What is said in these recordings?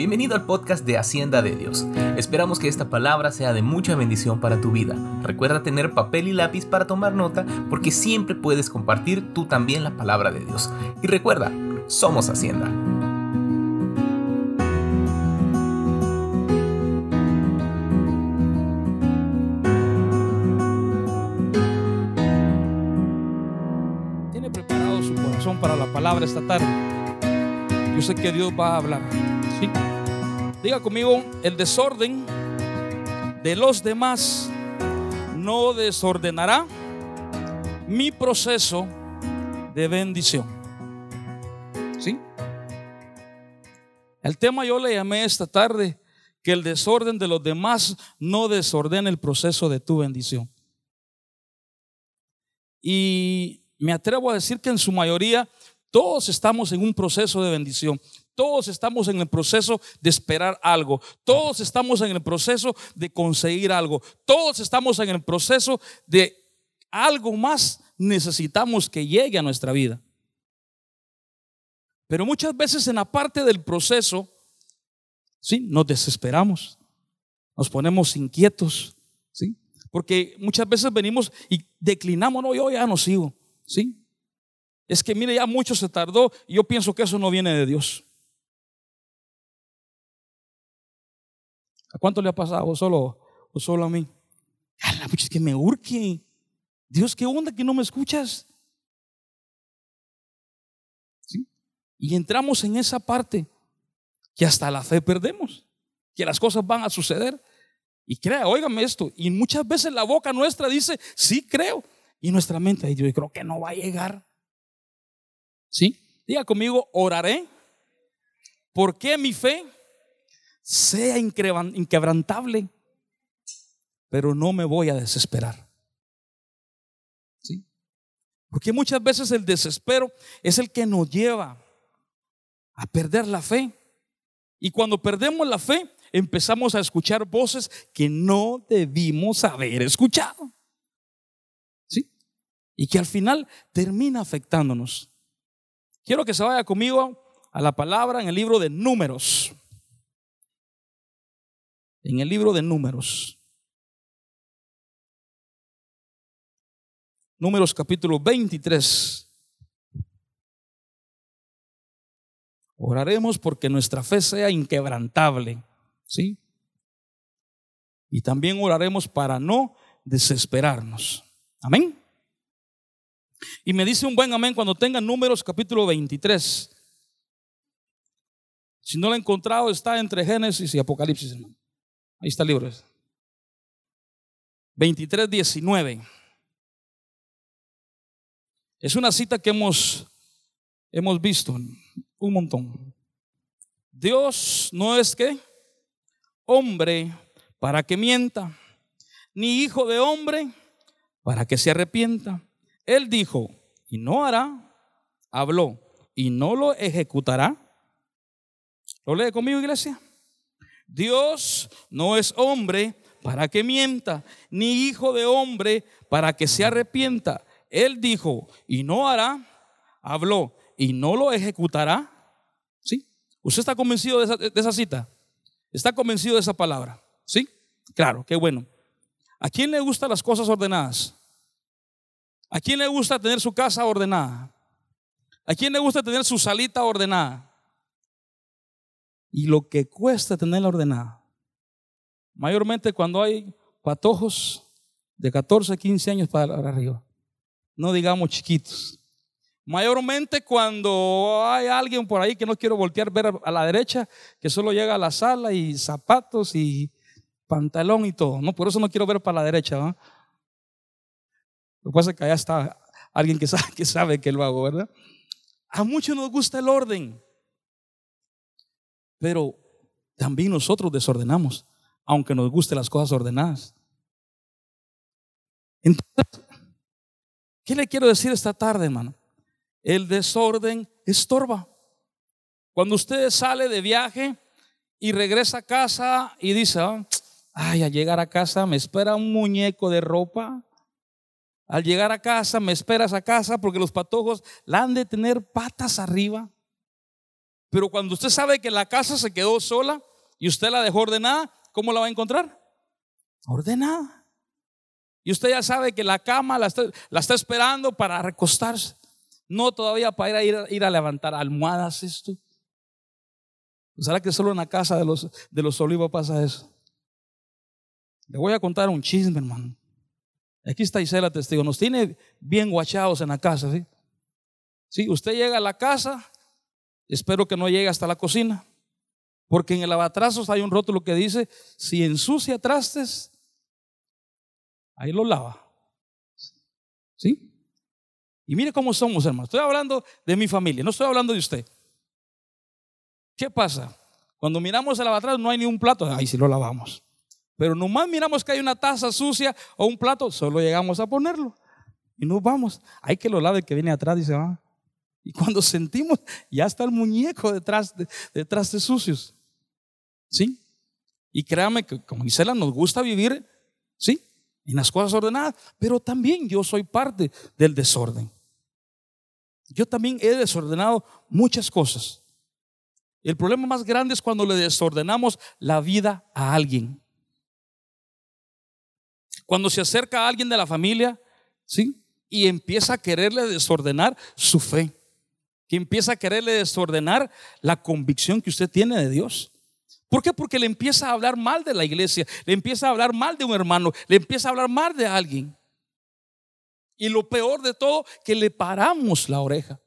bienvenido al podcast de Hacienda de Dios. Esperamos que esta palabra sea de mucha bendición para tu vida. Recuerda tener papel y lápiz para tomar nota porque siempre puedes compartir tú también la palabra de Dios. Y recuerda, somos Hacienda. ¿Tiene preparado su corazón para la palabra esta tarde? Yo sé que Dios va a hablar. ¿sí? Diga conmigo, el desorden de los demás no desordenará mi proceso de bendición. ¿Sí? El tema yo le llamé esta tarde que el desorden de los demás no desordena el proceso de tu bendición. Y me atrevo a decir que en su mayoría todos estamos en un proceso de bendición. Todos estamos en el proceso de esperar algo. Todos estamos en el proceso de conseguir algo. Todos estamos en el proceso de algo más necesitamos que llegue a nuestra vida. Pero muchas veces en la parte del proceso, sí, nos desesperamos, nos ponemos inquietos, sí, porque muchas veces venimos y declinamos, no, yo ya no sigo, sí. Es que mire, ya mucho se tardó y yo pienso que eso no viene de Dios. Cuánto le ha pasado? ¿O solo, solo a mí? Es que me urge. Dios, ¿qué onda que no me escuchas? ¿Sí? Y entramos en esa parte que hasta la fe perdemos, que las cosas van a suceder. Y crea, óigame esto, y muchas veces la boca nuestra dice, sí creo, y nuestra mente, yo creo que no va a llegar. ¿Sí? Diga conmigo, oraré porque mi fe sea inquebrantable, pero no me voy a desesperar. ¿Sí? Porque muchas veces el desespero es el que nos lleva a perder la fe. Y cuando perdemos la fe, empezamos a escuchar voces que no debimos haber escuchado. ¿Sí? Y que al final termina afectándonos. Quiero que se vaya conmigo a la palabra en el libro de números. En el libro de números. Números capítulo 23. Oraremos porque nuestra fe sea inquebrantable. ¿Sí? Y también oraremos para no desesperarnos. Amén. Y me dice un buen amén cuando tenga números capítulo 23. Si no lo he encontrado, está entre Génesis y Apocalipsis, hermano. Ahí está el libro. 23, 19. Es una cita que hemos, hemos visto un montón. Dios no es que hombre para que mienta, ni hijo de hombre para que se arrepienta. Él dijo, y no hará, habló, y no lo ejecutará. ¿Lo lee conmigo, iglesia? Dios no es hombre para que mienta, ni hijo de hombre para que se arrepienta. Él dijo, y no hará, habló, y no lo ejecutará. ¿Sí? ¿Usted está convencido de esa, de esa cita? ¿Está convencido de esa palabra? ¿Sí? Claro, qué bueno. ¿A quién le gustan las cosas ordenadas? ¿A quién le gusta tener su casa ordenada? ¿A quién le gusta tener su salita ordenada? Y lo que cuesta tenerla ordenada. Mayormente cuando hay patojos de 14, 15 años para arriba. No digamos chiquitos. Mayormente cuando hay alguien por ahí que no quiero voltear ver a la derecha, que solo llega a la sala y zapatos y pantalón y todo. No, por eso no quiero ver para la derecha. ¿no? Lo que pasa es que allá está alguien que sabe, que sabe que lo hago, ¿verdad? A muchos nos gusta el orden, pero también nosotros desordenamos, aunque nos gusten las cosas ordenadas. Entonces, ¿qué le quiero decir esta tarde, hermano? El desorden estorba. Cuando usted sale de viaje y regresa a casa y dice, ah, ay, a llegar a casa me espera un muñeco de ropa al llegar a casa, me esperas a casa porque los patojos la han de tener patas arriba. Pero cuando usted sabe que la casa se quedó sola y usted la dejó ordenada, ¿cómo la va a encontrar? Ordenada. Y usted ya sabe que la cama la está, esperando para recostarse. No todavía para ir a, ir a levantar almohadas esto. ¿Será que solo en la casa de los, de los olivos pasa eso? Le voy a contar un chisme, hermano. Aquí está Isela testigo. Nos tiene bien guachados en la casa, ¿sí? Sí, usted llega a la casa, espero que no llegue hasta la cocina, porque en el abatrazos hay un rótulo que dice, si ensucia trastes, ahí lo lava. ¿Sí? Y mire cómo somos, hermano. Estoy hablando de mi familia, no estoy hablando de usted. ¿Qué pasa? Cuando miramos el abatrazo no hay ni un plato, ahí sí lo lavamos. Pero nomás miramos que hay una taza sucia o un plato, solo llegamos a ponerlo. Y nos vamos. Hay que lo lave que viene atrás y se va. Y cuando sentimos, ya está el muñeco detrás de, detrás de sucios. ¿Sí? Y créame que como Gisela nos gusta vivir, ¿sí? En las cosas ordenadas, pero también yo soy parte del desorden. Yo también he desordenado muchas cosas. El problema más grande es cuando le desordenamos la vida a alguien. Cuando se acerca a alguien de la familia, ¿sí? Y empieza a quererle desordenar su fe que empieza a quererle desordenar la convicción que usted tiene de Dios. ¿Por qué? Porque le empieza a hablar mal de la iglesia, le empieza a hablar mal de un hermano, le empieza a hablar mal de alguien. Y lo peor de todo, que le paramos la oreja.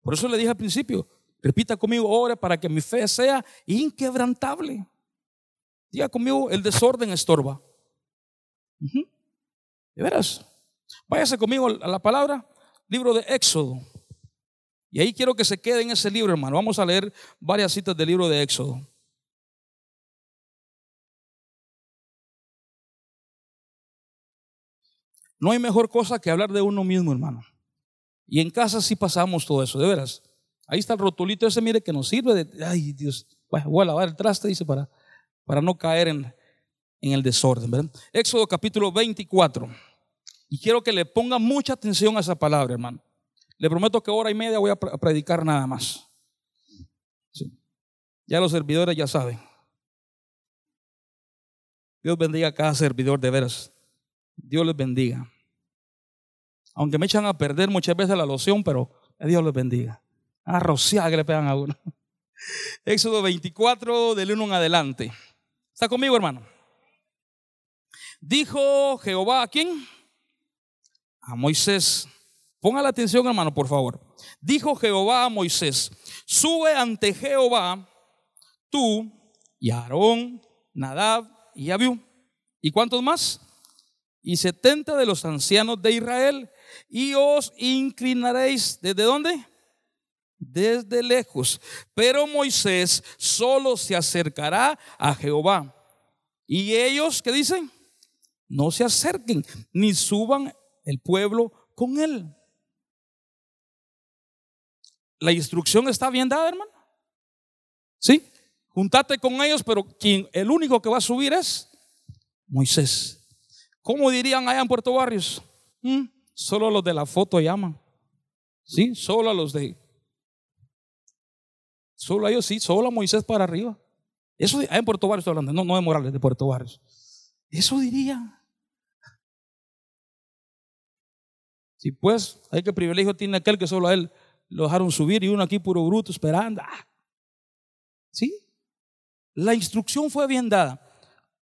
Por eso le dije al principio, repita conmigo, ore para que mi fe sea inquebrantable. Diga conmigo, el desorden estorba. De veras. Váyase conmigo a la palabra libro de Éxodo. Y ahí quiero que se quede en ese libro, hermano. Vamos a leer varias citas del libro de Éxodo. No hay mejor cosa que hablar de uno mismo, hermano. Y en casa sí pasamos todo eso, de veras. Ahí está el rotulito ese, mire, que nos sirve de, ay Dios, voy a lavar el traste, dice, para, para no caer en, en el desorden. Éxodo capítulo 24. Y quiero que le ponga mucha atención a esa palabra, hermano. Le prometo que hora y media voy a predicar nada más. Ya los servidores ya saben. Dios bendiga a cada servidor de veras. Dios les bendiga. Aunque me echan a perder muchas veces la loción, pero Dios les bendiga. A rociar que le pegan a uno. Éxodo 24, del 1 en adelante. ¿Está conmigo, hermano? Dijo Jehová a quién? A Moisés. Ponga la atención, hermano, por favor. Dijo Jehová a Moisés, sube ante Jehová tú y Aarón, Nadab y Abiú. ¿Y cuántos más? Y setenta de los ancianos de Israel. Y os inclinaréis desde dónde? Desde lejos. Pero Moisés solo se acercará a Jehová. Y ellos, ¿qué dicen? No se acerquen ni suban el pueblo con él. La instrucción está bien dada, hermano. ¿Sí? Juntate con ellos, pero quien, el único que va a subir es Moisés. ¿Cómo dirían allá en Puerto Barrios? Mm, solo los de la foto llaman. ¿Sí? Solo a los de... Solo a ellos, sí, solo a Moisés para arriba. Eso allá en Puerto Barrios estoy hablando, no, no de Morales, de Puerto Barrios. Eso diría. Si pues, hay que privilegio tiene aquel que solo a él lo dejaron subir y uno aquí puro bruto esperando. Ah. ¿Sí? La instrucción fue bien dada.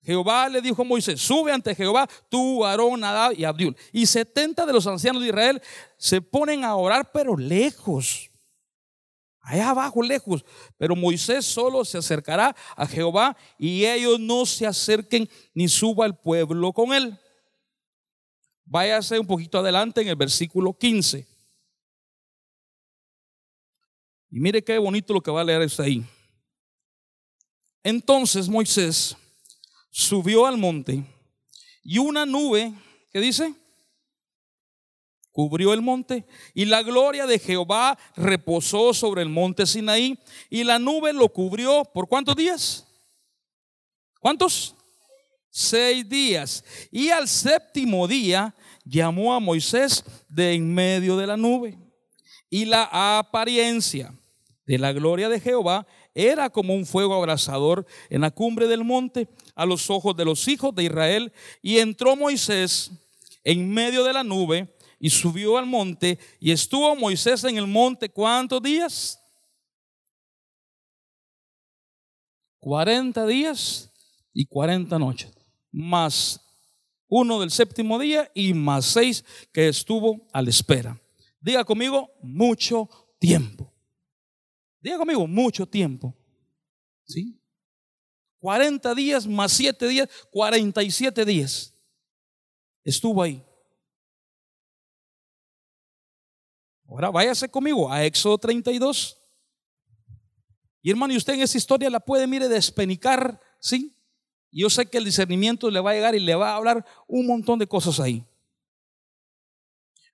Jehová le dijo a Moisés, sube ante Jehová, tú, Aarón, Nadab y Abdiul. Y 70 de los ancianos de Israel se ponen a orar, pero lejos. Allá abajo, lejos. Pero Moisés solo se acercará a Jehová y ellos no se acerquen ni suba el pueblo con él. Váyase un poquito adelante en el versículo 15. Y mire qué bonito lo que va a leer usted ahí. Entonces Moisés subió al monte y una nube, ¿qué dice? Cubrió el monte y la gloria de Jehová reposó sobre el monte Sinaí y la nube lo cubrió por cuántos días? ¿Cuántos? Seis días. Y al séptimo día llamó a Moisés de en medio de la nube. y la apariencia de la gloria de Jehová era como un fuego abrasador en la cumbre del monte a los ojos de los hijos de Israel. Y entró Moisés en medio de la nube y subió al monte. Y estuvo Moisés en el monte cuántos días? 40 días y 40 noches, más uno del séptimo día y más seis que estuvo a la espera. Diga conmigo, mucho tiempo. Diga conmigo, mucho tiempo. ¿Sí? 40 días más 7 días, 47 días. Estuvo ahí. Ahora váyase conmigo a Éxodo 32. Y hermano, y usted en esa historia la puede, mire, despenicar, ¿sí? Yo sé que el discernimiento le va a llegar y le va a hablar un montón de cosas ahí.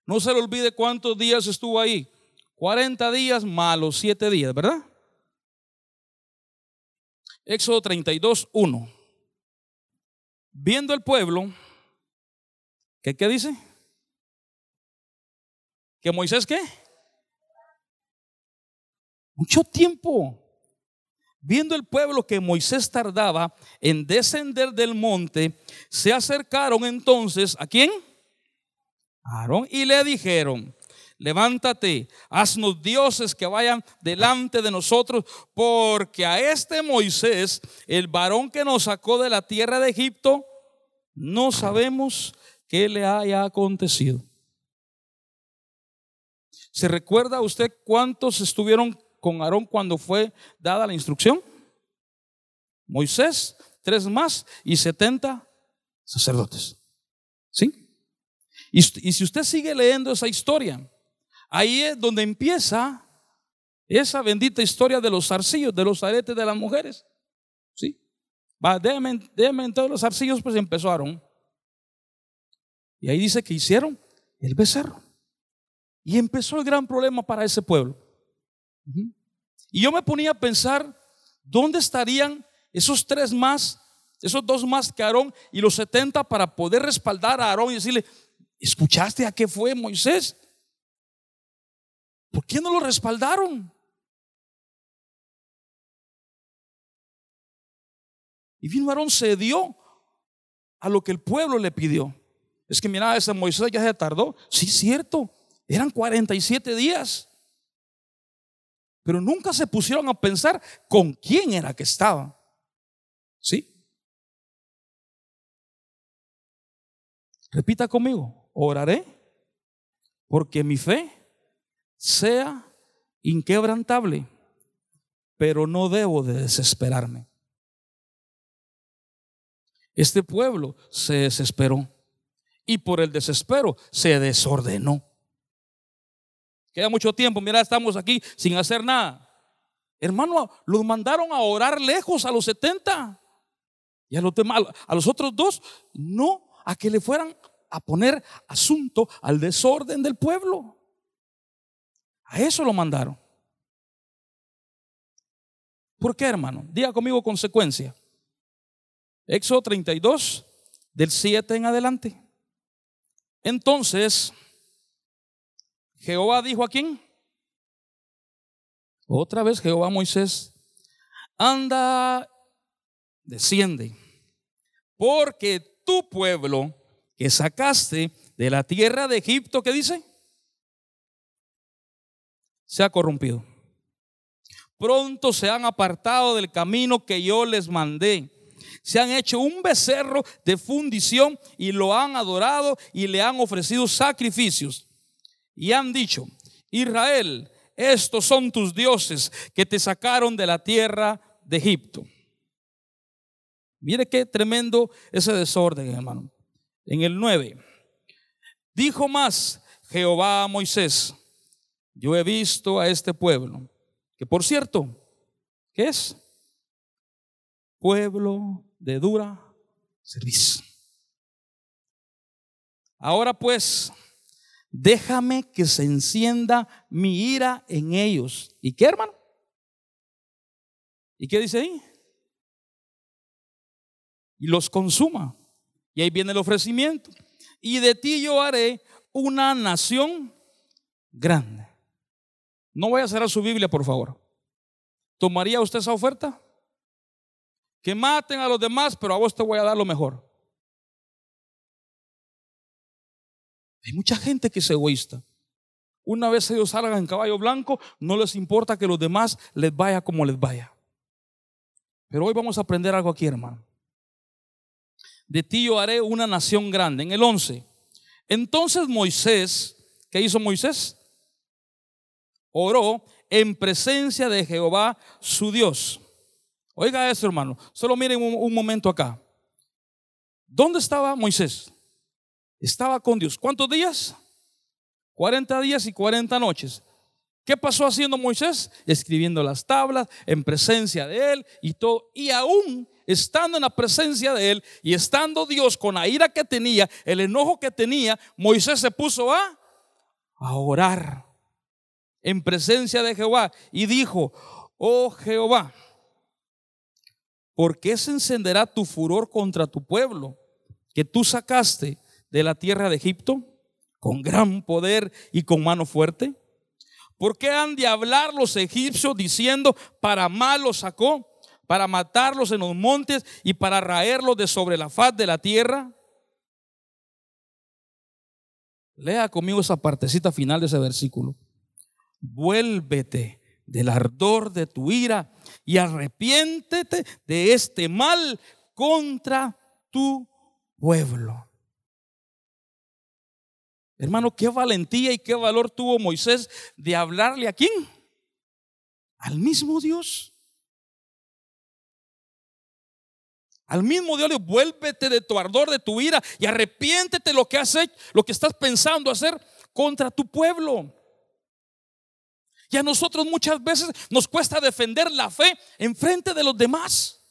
No se le olvide cuántos días estuvo ahí. 40 días más los 7 días, ¿verdad? Éxodo 32, 1. Viendo el pueblo, ¿qué, ¿qué dice? ¿Que Moisés qué? Mucho tiempo viendo el pueblo que Moisés tardaba en descender del monte, se acercaron entonces a quién? Aarón y le dijeron, levántate, haznos dioses que vayan delante de nosotros, porque a este Moisés, el varón que nos sacó de la tierra de Egipto, no sabemos qué le haya acontecido. ¿Se recuerda usted cuántos estuvieron con Aarón cuando fue dada la instrucción? Moisés, tres más y setenta sacerdotes. ¿Sí? Y, si usted sigue leyendo esa historia, ahí es donde empieza esa bendita historia de los zarcillos, de los aretes de las mujeres. ¿Sí? Va, déjame, déjame los zarcillos, pues empezó Aarón. Y ahí dice que hicieron el becerro. Y empezó el gran problema para ese pueblo. Y yo me ponía a pensar, ¿dónde estarían esos tres más, esos dos más que Aarón y los setenta para poder respaldar a Aarón y decirle, ¿escuchaste a qué fue Moisés? ¿Por qué no lo respaldaron? Y vino Aarón, cedió a lo que el pueblo le pidió. Es que mira, ese Moisés ya se tardó. Sí, cierto. Eran 47 días. Pero nunca se pusieron a pensar con quién era que estaba. ¿Sí? Repita conmigo, oraré porque mi fe sea inquebrantable, pero no debo de desesperarme. Este pueblo se desesperó y por el desespero se desordenó. Queda mucho tiempo, mira, estamos aquí sin hacer nada. Hermano, los mandaron a orar lejos a los 70. Y a los demás, a los otros dos, no, a que le fueran a poner asunto al desorden del pueblo. A eso lo mandaron. ¿Por qué, hermano? Diga conmigo consecuencia. Éxodo 32, del 7 en adelante. Entonces, Jehová dijo a quién? Otra vez Jehová Moisés, anda, desciende, porque tu pueblo que sacaste de la tierra de Egipto, ¿qué dice? Se ha corrompido. Pronto se han apartado del camino que yo les mandé. Se han hecho un becerro de fundición y lo han adorado y le han ofrecido sacrificios y han dicho, Israel, estos son tus dioses que te sacaron de la tierra de Egipto. Mire qué tremendo ese desorden, hermano. En el 9, dijo más Jehová a Moisés, yo he visto a este pueblo, que por cierto, ¿qué es? Pueblo de dura servicio. Ahora pues, déjame que se encienda mi ira en ellos. ¿Y qué, hermano? ¿Y qué dice ahí? Y los consuma. Y ahí viene el ofrecimiento. Y de ti yo haré una nación grande. No vaya a cerrar su Biblia, por favor. ¿Tomaría usted esa oferta? Que maten a los demás, pero a vos te voy a dar lo mejor. Hay mucha gente que es egoísta. Una vez ellos salgan en caballo blanco, no les importa que los demás les vaya como les vaya. Pero hoy vamos a aprender algo aquí, hermano. De ti yo haré una nación grande. En el 11. Entonces Moisés, ¿qué hizo Moisés? Oró en presencia de Jehová su Dios. Oiga eso, hermano. Solo miren un, un momento acá. ¿Dónde estaba Moisés? Estaba con Dios. ¿Cuántos días? 40 días y 40 noches. ¿Qué pasó haciendo Moisés? Escribiendo las tablas en presencia de él y todo. Y aún estando en la presencia de él y estando Dios con la ira que tenía, el enojo que tenía, Moisés se puso a, a orar en presencia de Jehová y dijo, oh Jehová, ¿por qué se encenderá tu furor contra tu pueblo que tú sacaste de la tierra de Egipto con gran poder y con mano fuerte? ¿Por qué han de hablar los egipcios diciendo, para mal los sacó, para matarlos en los montes y para raerlos de sobre la faz de la tierra? Lea conmigo esa partecita final de ese versículo. Vuélvete del ardor de tu ira y arrepiéntete de este mal contra tu pueblo. Hermano, qué valentía y qué valor tuvo Moisés de hablarle a quién? Al mismo Dios. Al mismo Dios le vuélvete de tu ardor, de tu ira y arrepiéntete lo que has hecho, lo que estás pensando hacer contra tu pueblo. Y a nosotros muchas veces nos cuesta defender la fe en frente de los demás.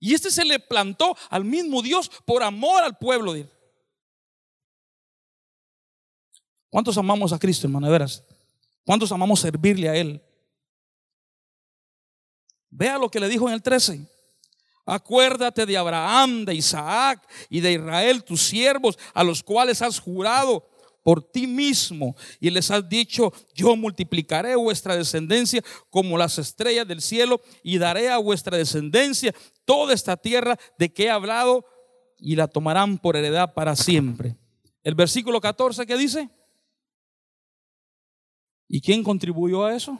Y este se le plantó al mismo Dios por amor al pueblo ¿Cuántos amamos a Cristo, hermano? De veras. ¿Cuántos amamos servirle a Él? Vea lo que le dijo en el 13. Acuérdate de Abraham, de Isaac y de Israel, tus siervos, a los cuales has jurado por ti mismo y les has dicho, yo multiplicaré vuestra descendencia como las estrellas del cielo y daré a vuestra descendencia toda esta tierra de que he hablado y la tomarán por heredad para siempre. El versículo 14 que dice, ¿Y quién contribuyó a eso?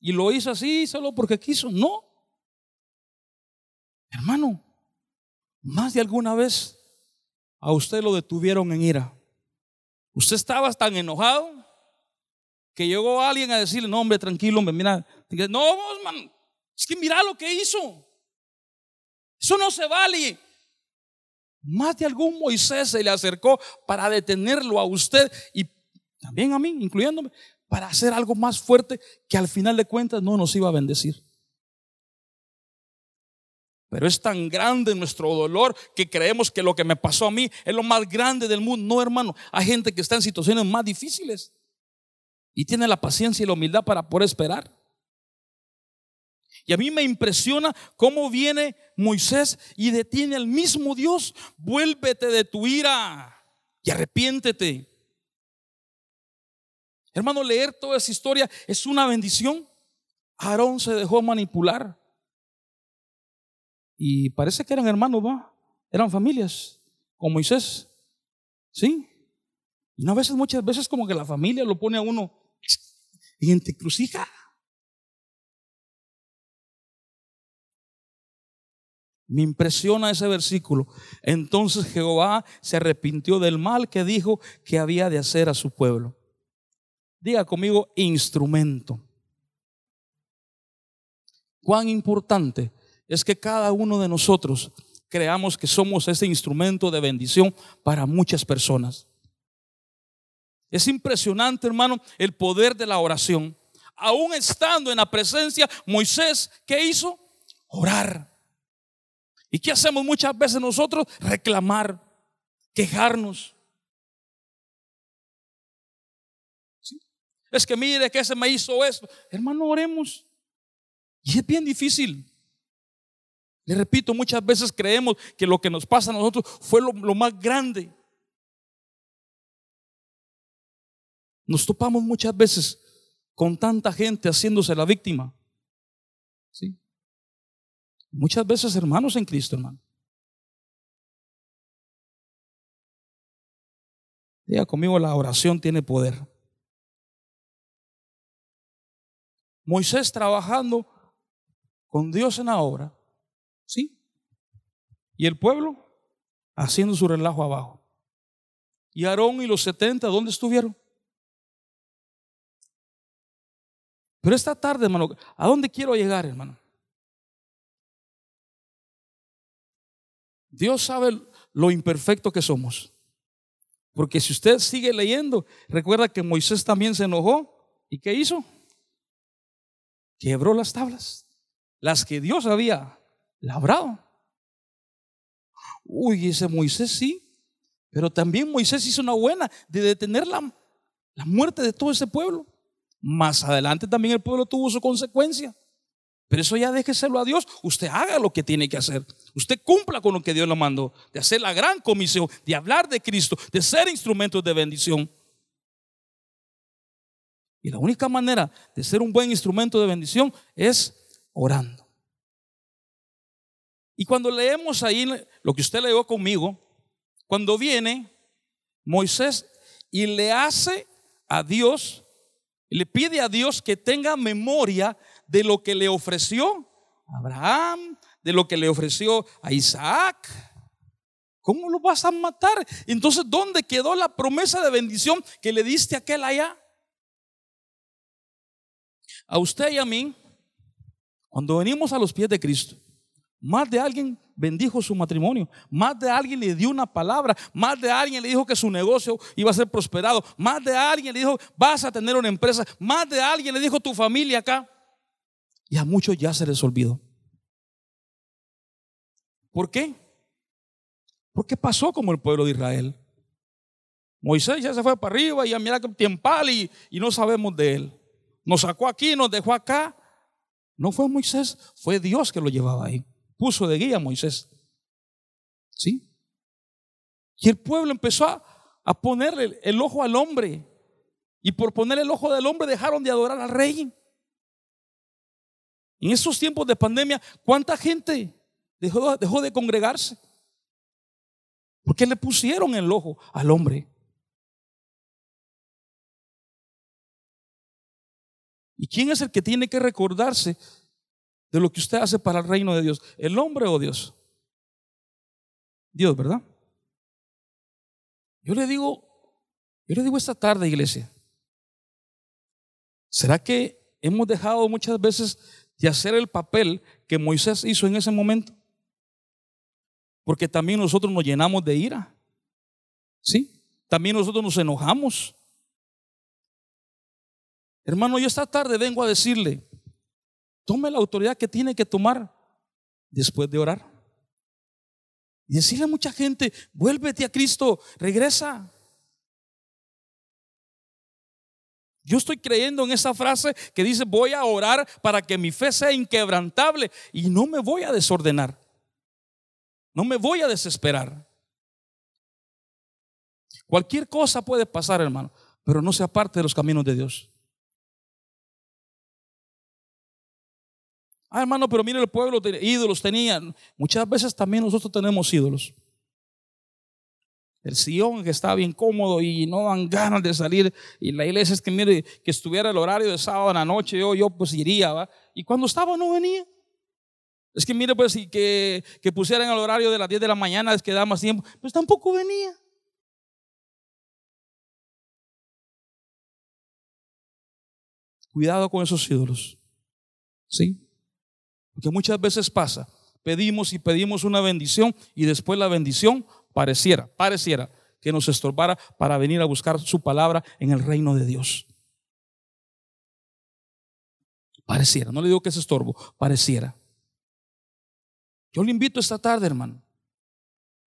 Y lo hizo así solo porque quiso. No. Hermano, más de alguna vez a usted lo detuvieron en ira. Usted estaba tan enojado que llegó alguien a decirle, no hombre, tranquilo, hombre, mira. No, es que mira lo que hizo. Eso no se vale. Más de algún Moisés se le acercó para detenerlo a usted y también a mí, incluyéndome, para hacer algo más fuerte que al final de cuentas no nos iba a bendecir. Pero es tan grande nuestro dolor que creemos que lo que me pasó a mí es lo más grande del mundo. No, hermano, hay gente que está en situaciones más difíciles y tiene la paciencia y la humildad para poder esperar. Y a mí me impresiona cómo viene Moisés y detiene al mismo Dios. Vuélvete de tu ira y arrepiéntete. Hermano, leer toda esa historia es una bendición. Aarón se dejó manipular. Y parece que eran hermanos, ¿va? Eran familias con Moisés. ¿Sí? Y a veces, muchas veces como que la familia lo pone a uno en crucija. Me impresiona ese versículo. Entonces Jehová se arrepintió del mal que dijo que había de hacer a su pueblo. Diga conmigo instrumento. Cuán importante es que cada uno de nosotros creamos que somos ese instrumento de bendición para muchas personas. Es impresionante, hermano, el poder de la oración. Aún estando en la presencia, Moisés, ¿qué hizo? Orar. ¿Y qué hacemos muchas veces nosotros? Reclamar, quejarnos. Es que mire que ese me hizo esto. Hermano, oremos. Y es bien difícil. Le repito, muchas veces creemos que lo que nos pasa a nosotros fue lo, lo más grande. Nos topamos muchas veces con tanta gente haciéndose la víctima. ¿Sí? Muchas veces hermanos en Cristo, hermano. Diga conmigo, la oración tiene poder. Moisés trabajando con Dios en la obra, ¿sí? Y el pueblo haciendo su relajo abajo. Y Aarón y los 70, ¿dónde estuvieron? Pero esta tarde, hermano, ¿a dónde quiero llegar, hermano? Dios sabe lo imperfecto que somos. Porque si usted sigue leyendo, recuerda que Moisés también se enojó. ¿Y qué hizo? Quebró las tablas, las que Dios había labrado. Uy, ese Moisés sí, pero también Moisés hizo una buena de detener la, la muerte de todo ese pueblo. Más adelante también el pueblo tuvo su consecuencia. Pero eso ya déjeselo a Dios. Usted haga lo que tiene que hacer. Usted cumpla con lo que Dios le mandó. De hacer la gran comisión, de hablar de Cristo, de ser instrumentos de bendición. Y la única manera de ser un buen instrumento de bendición es orando. Y cuando leemos ahí lo que usted leyó conmigo, cuando viene Moisés y le hace a Dios, le pide a Dios que tenga memoria de lo que le ofreció Abraham, de lo que le ofreció a Isaac. ¿Cómo lo vas a matar? Entonces, ¿dónde quedó la promesa de bendición que le diste a aquel allá? A usted y a mí, cuando venimos a los pies de Cristo, más de alguien bendijo su matrimonio, más de alguien le dio una palabra, más de alguien le dijo que su negocio iba a ser prosperado, más de alguien le dijo vas a tener una empresa, más de alguien le dijo tu familia acá. Y a muchos ya se les olvidó. ¿Por qué? Porque pasó como el pueblo de Israel. Moisés ya se fue para arriba y a mirar que tiempal y, y no sabemos de él. Nos sacó aquí, nos dejó acá. No fue Moisés, fue Dios que lo llevaba ahí puso de guía a Moisés. ¿Sí? Y el pueblo empezó a, ponerle el ojo al hombre. Y por poner el ojo del hombre dejaron de adorar al rey. En esos tiempos de pandemia, ¿cuánta gente dejó, dejó de congregarse? Porque le pusieron el ojo al hombre. ¿Y quién es el que tiene que recordarse de lo que usted hace para el reino de Dios? ¿El hombre o Dios? Dios, ¿verdad? Yo le digo, yo le digo esta tarde, iglesia, ¿será que hemos dejado muchas veces de hacer el papel que Moisés hizo en ese momento? Porque también nosotros nos llenamos de ira. ¿Sí? También nosotros nos enojamos. Hermano, yo esta tarde vengo a decirle, tome la autoridad que tiene que tomar después de orar. Y decirle a mucha gente, vuélvete a Cristo, regresa. Yo estoy creyendo en esa frase que dice, voy a orar para que mi fe sea inquebrantable y no me voy a desordenar. No me voy a desesperar. Cualquier cosa puede pasar, hermano, pero no sea parte de los caminos de Dios. Ah, hermano, pero mire el pueblo, ídolos tenían. Muchas veces también nosotros tenemos ídolos. El sillón que está bien cómodo y no dan ganas de salir. Y la iglesia es que mire, que estuviera el horario de sábado en la noche, yo, yo pues iría, ¿va? Y cuando estaba no venía. Es que mire, pues, que, que pusieran el horario de las 10 de la mañana, es que da más tiempo. Pues tampoco venía. Cuidado con esos ídolos. ¿Sí? Porque muchas veces pasa, pedimos y pedimos una bendición y después la bendición pareciera, pareciera que nos estorbara para venir a buscar su palabra en el reino de Dios. Pareciera, no le digo que es estorbo, pareciera. Yo le invito esta tarde, hermano,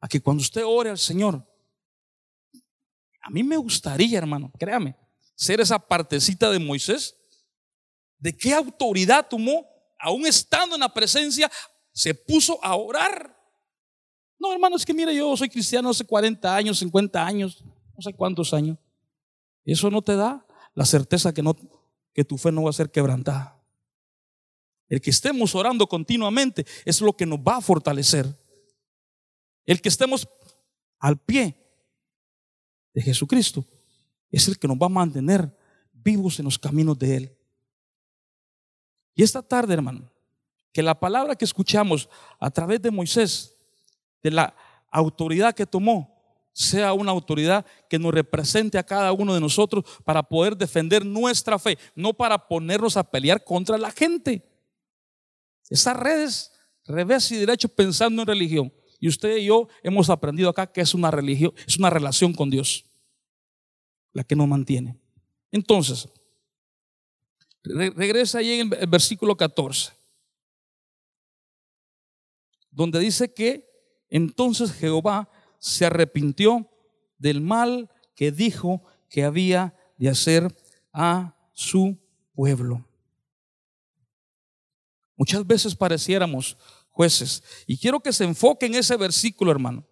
a que cuando usted ore al Señor, a mí me gustaría, hermano, créame, ser esa partecita de Moisés. ¿De qué autoridad tomó aún estando en la presencia, se puso a orar. No, hermano, es que mire, yo soy cristiano hace 40 años, 50 años, no sé cuántos años. Eso no te da. la certeza que, no, que tu fe no va a ser quebrantada. El que estemos orando continuamente es lo que nos va a fortalecer. El que estemos al pie de Jesucristo es el que nos va a mantener vivos en los caminos de Él. Y esta tarde, hermano, que la palabra que escuchamos a través de Moisés, de la autoridad que tomó, sea una autoridad que nos represente a cada uno de nosotros para poder defender nuestra fe, no para ponernos a pelear contra la gente. Esas redes, revés y derecho pensando en religión. Y usted y yo hemos aprendido acá que es una religión, es una relación con Dios, la que nos mantiene. Entonces, regresa ahí en el versículo 14, donde dice que entonces Jehová se arrepintió del mal que dijo que había de hacer a su pueblo. Muchas veces pareciéramos jueces. Y quiero que se enfoque en ese versículo, hermano.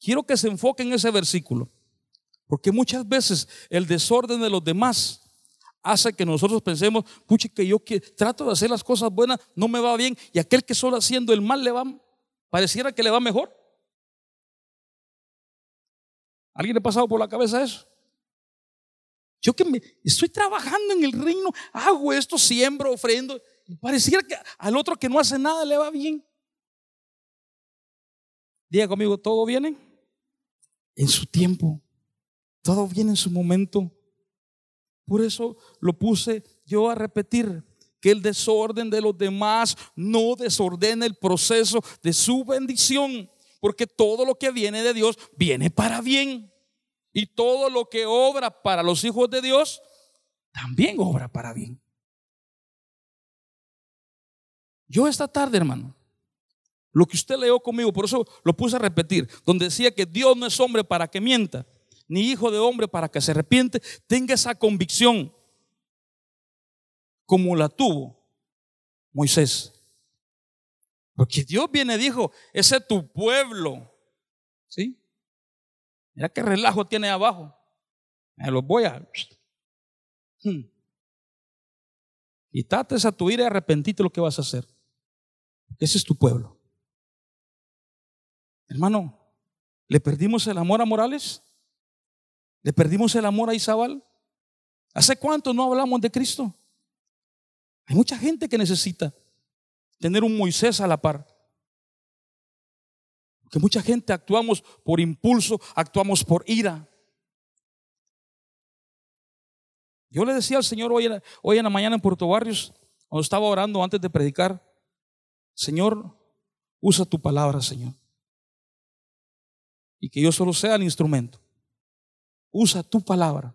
Quiero que se enfoque en ese versículo. Porque muchas veces el desorden de los demás hace que nosotros pensemos, puche, que yo trato de hacer las cosas buenas, no me va bien, y aquel que solo haciendo el mal le va, pareciera que le va mejor. ¿Alguien le ha pasado por la cabeza eso? Yo que me, estoy trabajando en el reino, hago esto, siembro, ofrendo. Y pareciera que al otro que no hace nada le va bien. Diga conmigo, ¿todo viene? En su tiempo. Todo viene en su momento. Por eso lo puse yo a repetir, que el desorden de los demás no desordene el proceso de su bendición porque todo lo que viene de Dios viene para bien. Y todo lo que obra para los hijos de Dios, también obra para bien. Yo esta tarde, hermano, lo que usted leyó conmigo, por eso lo puse a repetir, donde decía que Dios no es hombre para que mienta, ni hijo de hombre para que se arrepiente, tenga esa convicción como la tuvo Moisés. Porque Dios viene y dijo, ese es tu pueblo. ¿Sí? Mira qué relajo tiene abajo. Me los voy a... Hmm. Quítate esa tu ira y arrepentite lo que vas a hacer. Ese es tu pueblo. Hermano, ¿le perdimos el amor a Morales? ¿Le perdimos el amor a Isabel? ¿Hace cuánto no hablamos de Cristo? Hay mucha gente que necesita tener un Moisés a la par. Que mucha gente actuamos por impulso, actuamos por ira. Yo le decía al Señor hoy, hoy en la mañana en Puerto Barrios, cuando estaba orando antes de predicar, Señor, usa tu palabra, Señor. Y que yo solo sea el instrumento. Usa tu palabra.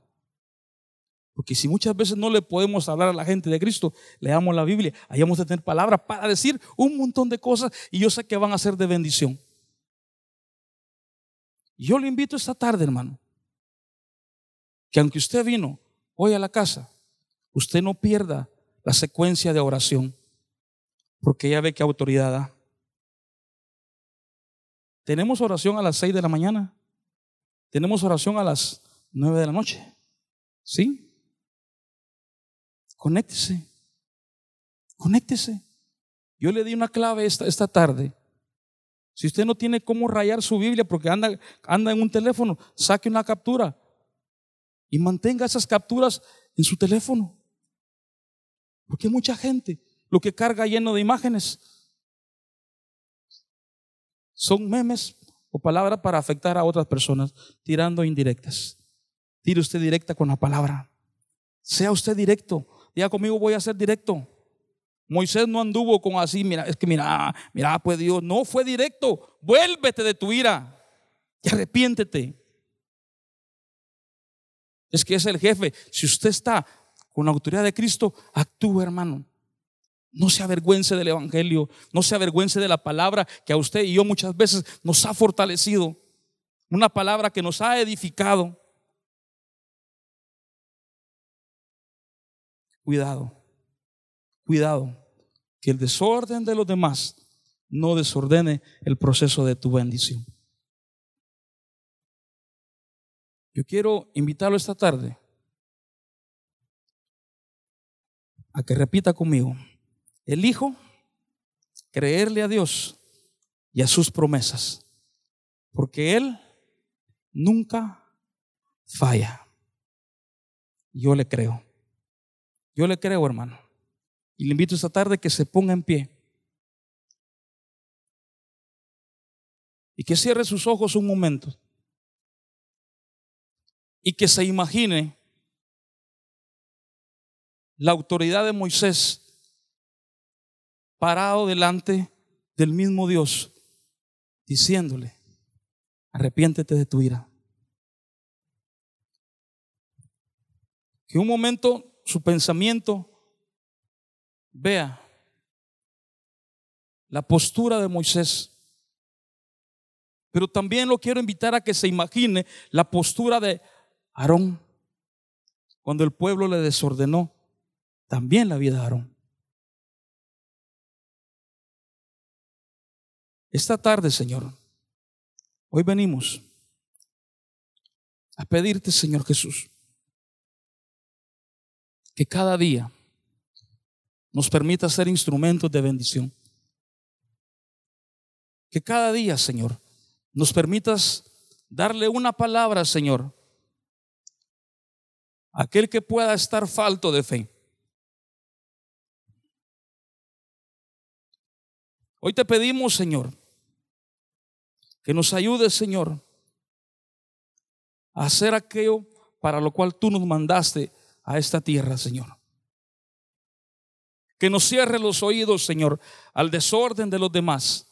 Porque si muchas veces no le podemos hablar a la gente de Cristo, leamos la Biblia, ahí vamos a tener palabras para decir un montón de cosas y yo sé que van a ser de bendición. Yo le invito esta tarde, hermano, que aunque usted vino hoy a la casa, usted no pierda la secuencia de oración, porque ya ve qué autoridad da. Tenemos oración a las seis de la mañana, tenemos oración a las nueve de la noche, ¿sí? Conéctese. Conéctese. Yo le di una clave esta, esta tarde. Si usted no tiene cómo rayar su Biblia porque anda, anda en un teléfono, saque una captura y mantenga esas capturas en su teléfono. Porque mucha gente lo que carga lleno de imágenes son memes o palabras para afectar a otras personas, tirando indirectas. Tire usted directa con la palabra. Sea usted directo. Diga conmigo, voy a ser directo. Moisés no anduvo con así, mira, es que mira, mira, pues Dios, no fue directo. Vuélvete de tu ira y arrepiéntete. Es que es el jefe. Si usted está con la autoridad de Cristo, actúe, hermano. No se avergüence del Evangelio, no se avergüence de la palabra que a usted y yo muchas veces nos ha fortalecido. Una palabra que nos ha edificado. Cuidado, cuidado, que el desorden de los demás no desordene el proceso de tu bendición. Yo quiero invitarlo esta tarde a que repita conmigo. Elijo creerle a Dios y a sus promesas, porque Él nunca falla. Yo le creo. Yo le creo, hermano. Y le invito esta tarde que se ponga en pie. Y que cierre sus ojos un momento. Y que se imagine la autoridad de Moisés parado delante del mismo Dios, diciéndole, arrepiéntete de tu ira. Que un momento su pensamiento vea la postura de Moisés. Pero también lo quiero invitar a que se imagine la postura de Aarón cuando el pueblo le desordenó también la vida de Aarón. Esta tarde, Señor, hoy venimos a pedirte, Señor Jesús, que cada día nos permita ser instrumentos de bendición. Que cada día, Señor, nos permitas darle una palabra, Señor, a aquel que pueda estar falto de fe. Hoy te pedimos, Señor, que nos ayudes, Señor, a hacer aquello para lo cual tú nos mandaste a esta tierra, Señor. Que nos cierre los oídos, Señor, al desorden de los demás,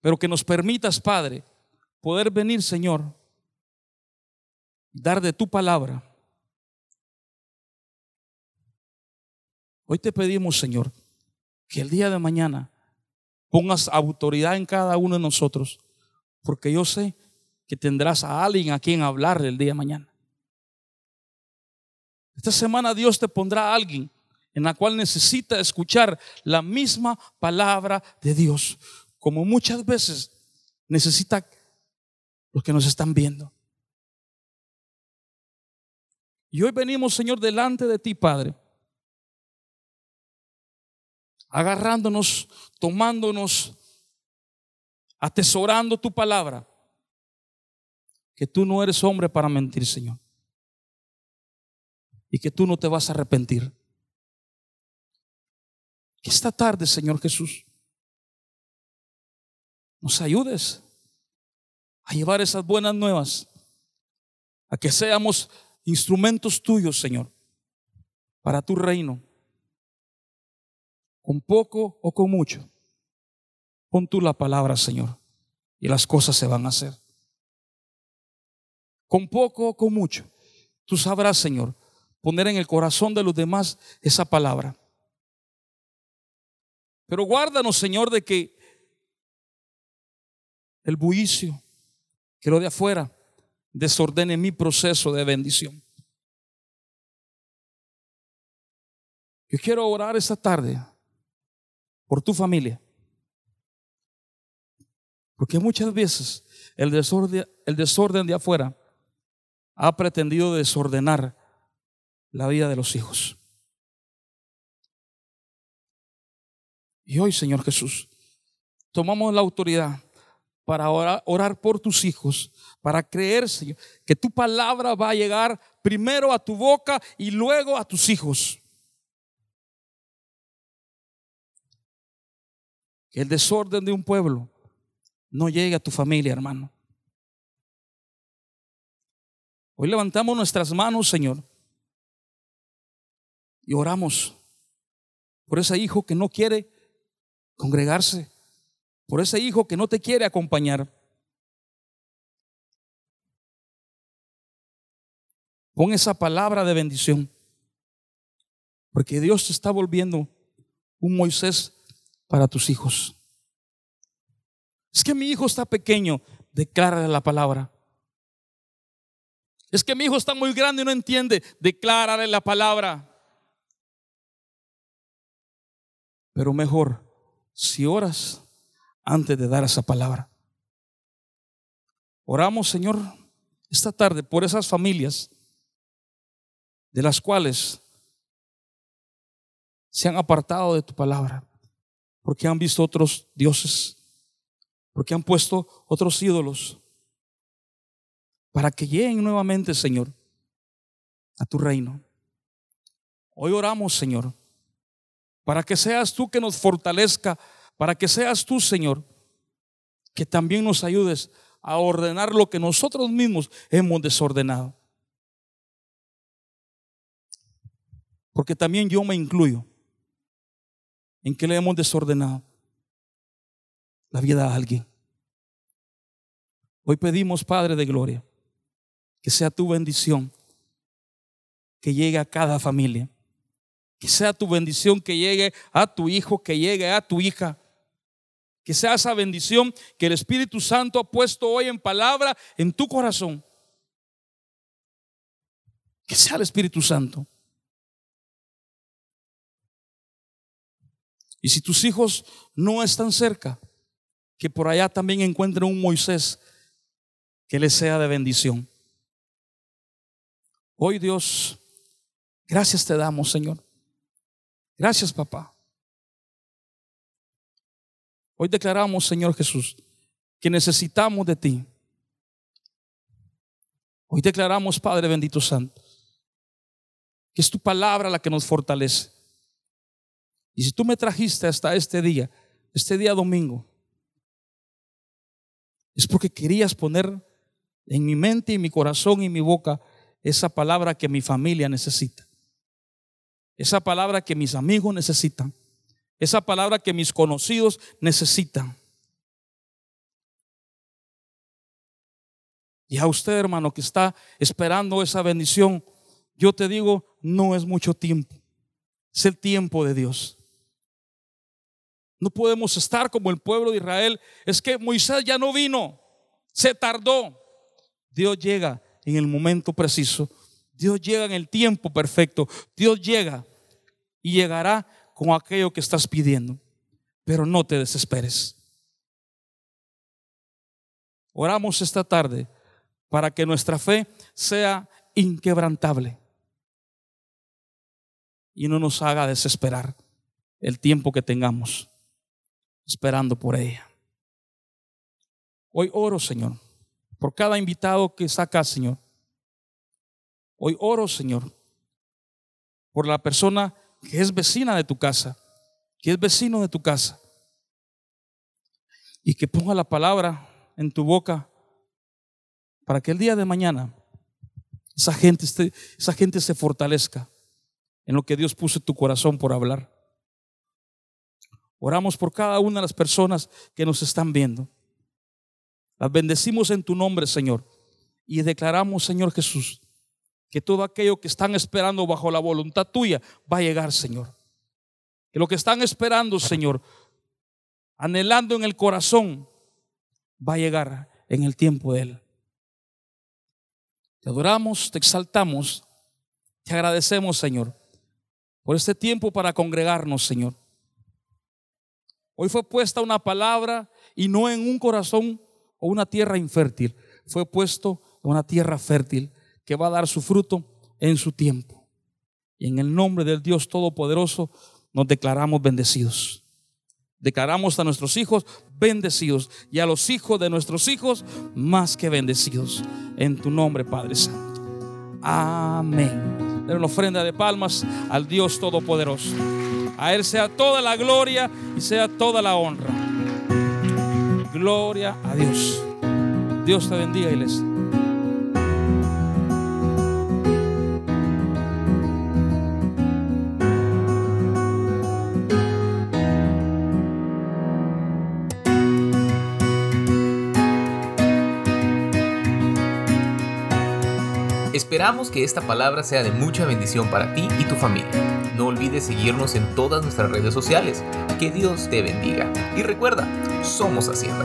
pero que nos permitas, Padre, poder venir, Señor, dar de tu palabra. Hoy te pedimos, Señor, que el día de mañana pongas autoridad en cada uno de nosotros, porque yo sé que tendrás a alguien a quien hablarle el día de mañana. Esta semana Dios te pondrá a alguien en la cual necesita escuchar la misma palabra de Dios, como muchas veces necesita los que nos están viendo. Y hoy venimos, Señor, delante de ti, Padre, agarrándonos, tomándonos, atesorando tu palabra, que tú no eres hombre para mentir, Señor, y que tú no te vas a arrepentir. Que esta tarde, Señor Jesús, nos ayudes a llevar esas buenas nuevas, a que seamos instrumentos tuyos, Señor, para tu reino con poco o con mucho. Pon tú la palabra, Señor, y las cosas se van a hacer. Con poco o con mucho. Tú sabrás, Señor, poner en el corazón de los demás esa palabra. Pero guárdanos, Señor, de que el bullicio, que lo de afuera, desordene mi proceso de bendición. Yo quiero orar esta tarde por tu familia. Porque muchas veces el desorden, el desorden de afuera ha pretendido desordenar la vida de los hijos. Y hoy, Señor Jesús, tomamos la autoridad para orar, por tus hijos, para creer, Señor, que tu palabra va a llegar primero a tu boca y luego a tus hijos. Que el desorden de un pueblo no llegue a tu familia, hermano. Hoy levantamos nuestras manos, Señor, y oramos por ese hijo que no quiere congregarse, por ese hijo que no te quiere acompañar. Pon esa palabra de bendición, porque Dios te está volviendo un Moisés para tus hijos. Es que mi hijo está pequeño, declárale la palabra. Es que mi hijo está muy grande y no entiende, declárale la palabra. Pero mejor, si oras antes de dar esa palabra. Oramos, Señor, esta tarde por esas familias de las cuales se han apartado de tu palabra, porque han visto otros dioses, porque han puesto otros ídolos, para que lleguen nuevamente, Señor, a tu reino. Hoy oramos, Señor, para que seas tú que nos fortalezca, para que seas tú, Señor, que también nos ayudes a ordenar lo que nosotros mismos hemos desordenado. Porque también yo me incluyo en que le hemos desordenado la vida a alguien. Hoy pedimos, Padre de Gloria, que sea tu bendición que llegue a cada familia. Que sea tu bendición que llegue a tu hijo, que llegue a tu hija. Que sea esa bendición que el Espíritu Santo ha puesto hoy en palabra en tu corazón. Que sea el Espíritu Santo. Y si tus hijos no están cerca, que por allá también encuentren un Moisés que les sea de bendición. Hoy Dios, gracias te damos, Señor. Gracias, papá. Hoy declaramos, Señor Jesús, que necesitamos de ti. Hoy declaramos, Padre bendito santo, que es tu palabra la que nos fortalece. Y si tú me trajiste hasta este día, este día domingo, es porque querías poner en mi mente y mi corazón y mi boca esa palabra que mi familia necesita. Esa palabra que mis amigos necesitan. Esa palabra que mis conocidos necesitan. Y a usted, hermano, que está esperando esa bendición, yo te digo, no es mucho tiempo. Es el tiempo de Dios. No podemos estar como el pueblo de Israel. Es que Moisés ya no vino. Se tardó. Dios llega en el momento preciso. Dios llega en el tiempo perfecto. Dios llega y llegará con aquello que estás pidiendo. Pero no te desesperes. Oramos esta tarde para que nuestra fe sea inquebrantable y no nos haga desesperar el tiempo que tengamos esperando por ella. Hoy oro, Señor, por cada invitado que está acá, Señor. Hoy oro, Señor, por la persona que es vecina de tu casa, que es vecino de tu casa, y que ponga la palabra en tu boca para que el día de mañana esa gente, esa gente se fortalezca en lo que Dios puso en tu corazón por hablar. Oramos por cada una de las personas que nos están viendo. Las bendecimos en tu nombre, Señor. Y declaramos, Señor Jesús, que todo aquello que están esperando bajo la voluntad tuya va a llegar, Señor. Que lo que están esperando, Señor, anhelando en el corazón, va a llegar en el tiempo de Él. Te adoramos, te exaltamos, te agradecemos, Señor, por este tiempo para congregarnos, Señor. Hoy fue puesta una palabra y no en un corazón o una tierra infértil, fue puesto en una tierra fértil que va a dar su fruto en su tiempo. Y en el nombre del Dios Todopoderoso nos declaramos bendecidos. Declaramos a nuestros hijos bendecidos y a los hijos de nuestros hijos más que bendecidos. En tu nombre, Padre Santo. Amén. Den una ofrenda de palmas al Dios Todopoderoso. A Él sea toda la gloria y sea toda la honra. Gloria a Dios. Dios te bendiga, iglesia. Esperamos que esta palabra sea de mucha bendición para ti y tu familia. No olvides seguirnos en todas nuestras redes sociales. Que Dios te bendiga. Y recuerda, somos Hacienda.